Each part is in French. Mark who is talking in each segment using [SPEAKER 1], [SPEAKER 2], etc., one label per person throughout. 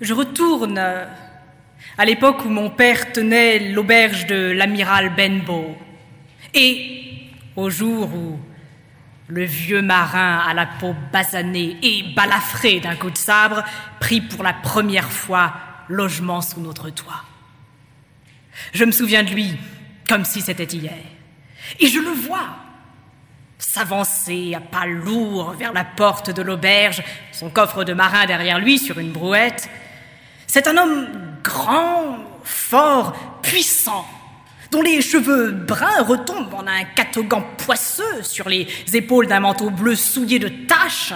[SPEAKER 1] Je retourne à l'époque où mon père tenait l'auberge de l'amiral Benbow. Et au jour où le vieux marin à la peau basanée et balafré d'un coup de sabre prit pour la première fois logement sous notre toit. Je me souviens de lui comme si c'était hier. Et je le vois s'avancer à pas lourds vers la porte de l'auberge, son coffre de marin derrière lui sur une brouette. C'est un homme grand, fort, puissant, dont les cheveux bruns retombent en un catogan poisseux sur les épaules d'un manteau bleu souillé de taches.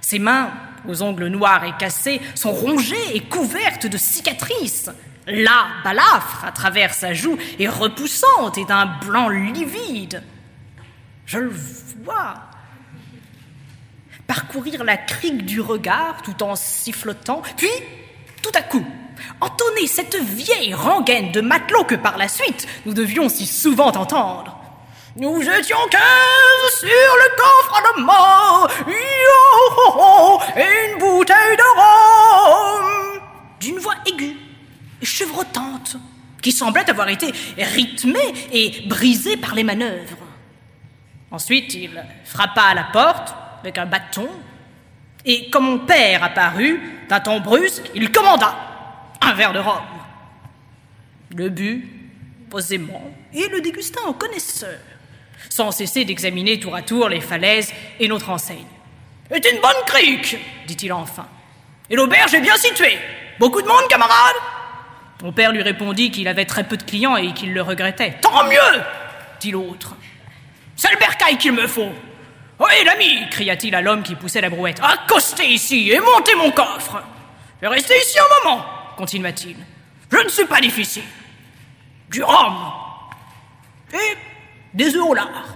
[SPEAKER 1] Ses mains, aux ongles noirs et cassés, sont rongées et couvertes de cicatrices. La balafre à travers sa joue est repoussante et d'un blanc livide. Je le vois parcourir la crique du regard tout en sifflotant, puis, tout à coup, entonner cette vieille rengaine de matelot que par la suite nous devions si souvent entendre. Nous étions quinze sur le coffre de mort, et une bouteille de rhum. D'une voix aiguë chevrotante, qui semblait avoir été rythmée et brisée par les manœuvres. Ensuite, il frappa à la porte avec un bâton, et comme mon père apparut, d'un ton brusque, il commanda un verre de rhum. Le but, posément, et le dégusta en connaisseur, sans cesser d'examiner tour à tour les falaises et notre enseigne. C'est une bonne crique, dit-il enfin. Et l'auberge est bien située. Beaucoup de monde, camarade Mon père lui répondit qu'il avait très peu de clients et qu'il le regrettait. Tant mieux, dit l'autre. C'est le bercail qu'il me faut. Oui, l'ami, cria-t-il à l'homme qui poussait la brouette. Accostez ici et montez mon coffre. Je vais rester ici un moment continua-t-il. Je ne suis pas difficile. Du rhum et des œufs au lard.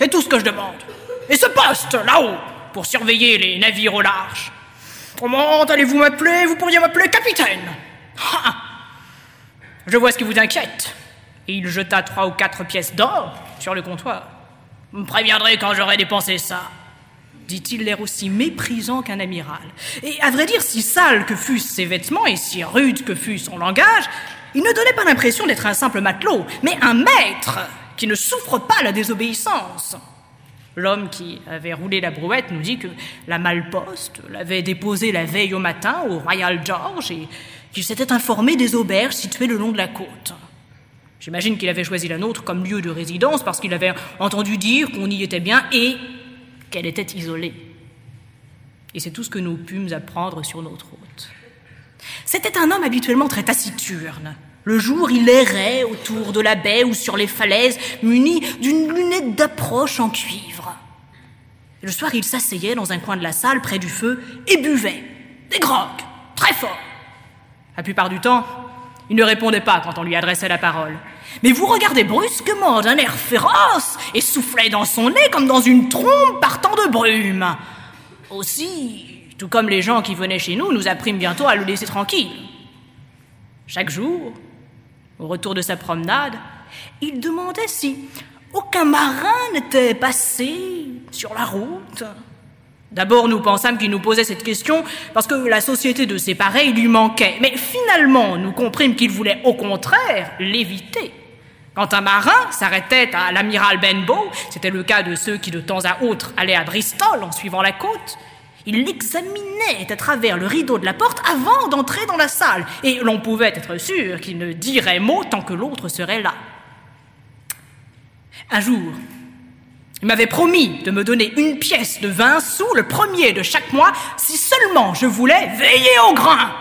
[SPEAKER 1] C'est tout ce que je demande. Et ce poste, là-haut, pour surveiller les navires au large. Comment allez-vous m'appeler? Vous pourriez m'appeler capitaine. Je vois ce qui vous inquiète. Et il jeta trois ou quatre pièces d'or sur le comptoir. Vous me préviendrez quand j'aurai dépensé ça dit-il l'air aussi méprisant qu'un amiral. Et à vrai dire, si sales que fussent ses vêtements et si rude que fût son langage, il ne donnait pas l'impression d'être un simple matelot, mais un maître qui ne souffre pas la désobéissance. L'homme qui avait roulé la brouette nous dit que la malposte l'avait déposé la veille au matin au Royal George et qu'il s'était informé des auberges situées le long de la côte. J'imagine qu'il avait choisi la nôtre comme lieu de résidence parce qu'il avait entendu dire qu'on y était bien et qu'elle était isolée. Et c'est tout ce que nous pûmes apprendre sur notre hôte. C'était un homme habituellement très taciturne. Le jour, il errait autour de la baie ou sur les falaises, muni d'une lunette d'approche en cuivre. le soir, il s'asseyait dans un coin de la salle près du feu et buvait des grogues, très fort. La plupart du temps, il ne répondait pas quand on lui adressait la parole mais vous regardez brusquement d'un air féroce et soufflait dans son nez comme dans une trompe partant de brume. Aussi, tout comme les gens qui venaient chez nous, nous apprîmes bientôt à le laisser tranquille. Chaque jour, au retour de sa promenade, il demandait si aucun marin n'était passé sur la route. D'abord, nous pensâmes qu'il nous posait cette question parce que la société de ses pareils lui manquait, mais finalement, nous comprîmes qu'il voulait au contraire l'éviter. Quand un marin s'arrêtait à l'amiral Benbow, c'était le cas de ceux qui de temps à autre allaient à Bristol en suivant la côte, il l'examinait à travers le rideau de la porte avant d'entrer dans la salle, et l'on pouvait être sûr qu'il ne dirait mot tant que l'autre serait là. Un jour, il m'avait promis de me donner une pièce de vingt sous le premier de chaque mois si seulement je voulais veiller au grain.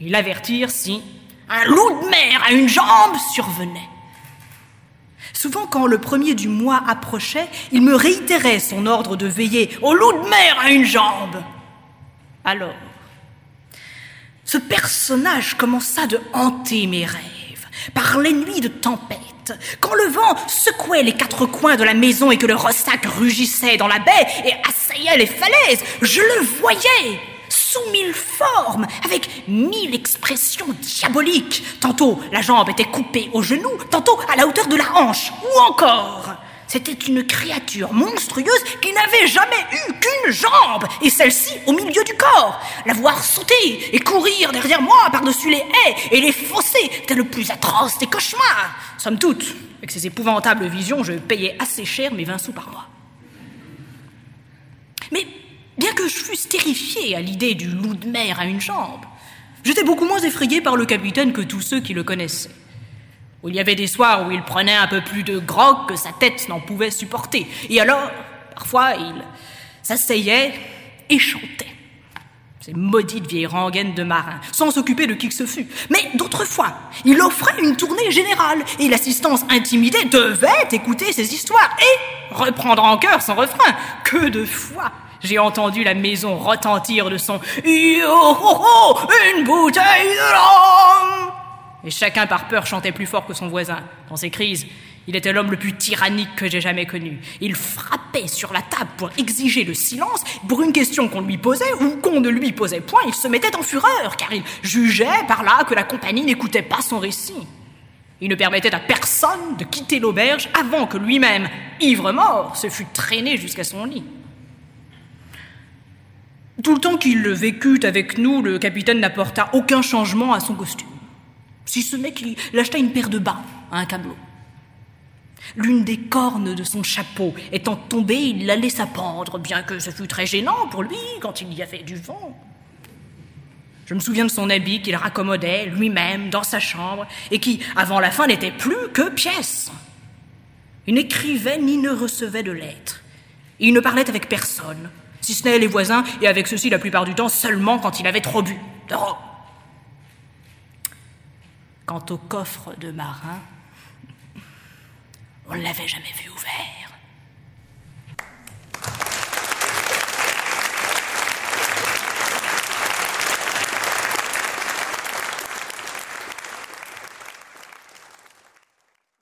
[SPEAKER 1] Il avertir si un loup de mer à une jambe survenait. Souvent, quand le premier du mois approchait, il me réitérait son ordre de veiller au loup de mer à une jambe. Alors, ce personnage commença de hanter mes rêves par les nuits de tempête. Quand le vent secouait les quatre coins de la maison et que le ressac rugissait dans la baie et assaillait les falaises, je le voyais sous mille formes, avec mille expressions diaboliques. Tantôt la jambe était coupée au genou, tantôt à la hauteur de la hanche, ou encore C'était une créature monstrueuse qui n'avait jamais eu qu'une jambe, et celle-ci au milieu du corps. La voir sauter et courir derrière moi par-dessus les haies et les fossés était le plus atroce des cauchemars. Somme toute, avec ces épouvantables visions, je payais assez cher mes 20 sous par mois. Mais bien que je fusse terrifié à l'idée du loup de mer à une jambe, j'étais beaucoup moins effrayé par le capitaine que tous ceux qui le connaissaient. Il y avait des soirs où il prenait un peu plus de grog que sa tête n'en pouvait supporter. Et alors, parfois, il s'asseyait et chantait. Ces maudites vieilles rengaines de marins, sans s'occuper de qui que ce fût. Mais d'autres fois, il offrait une tournée générale, et l'assistance intimidée devait écouter ses histoires et reprendre en cœur son refrain. Que de fois j'ai entendu la maison retentir de son Yo, ho, ho, une bouteille de rhum et chacun par peur chantait plus fort que son voisin. Dans ses crises, il était l'homme le plus tyrannique que j'ai jamais connu. Il frappait sur la table pour exiger le silence pour une question qu'on lui posait ou qu'on ne lui posait point. Il se mettait en fureur car il jugeait par là que la compagnie n'écoutait pas son récit. Il ne permettait à personne de quitter l'auberge avant que lui-même, ivre-mort, se fût traîné jusqu'à son lit. Tout le temps qu'il vécut avec nous, le capitaine n'apporta aucun changement à son costume si ce n'est qu'il acheta une paire de bas à un camelot. L'une des cornes de son chapeau étant tombée, il la laissa pendre, bien que ce fût très gênant pour lui quand il y avait du vent. Je me souviens de son habit qu'il raccommodait lui-même dans sa chambre et qui, avant la fin, n'était plus que pièce. Il n'écrivait ni ne recevait de lettres. Il ne parlait avec personne, si ce n'est les voisins, et avec ceux-ci la plupart du temps seulement quand il avait trop bu. De Quant au coffre de marin, on ne l'avait jamais vu ouvert.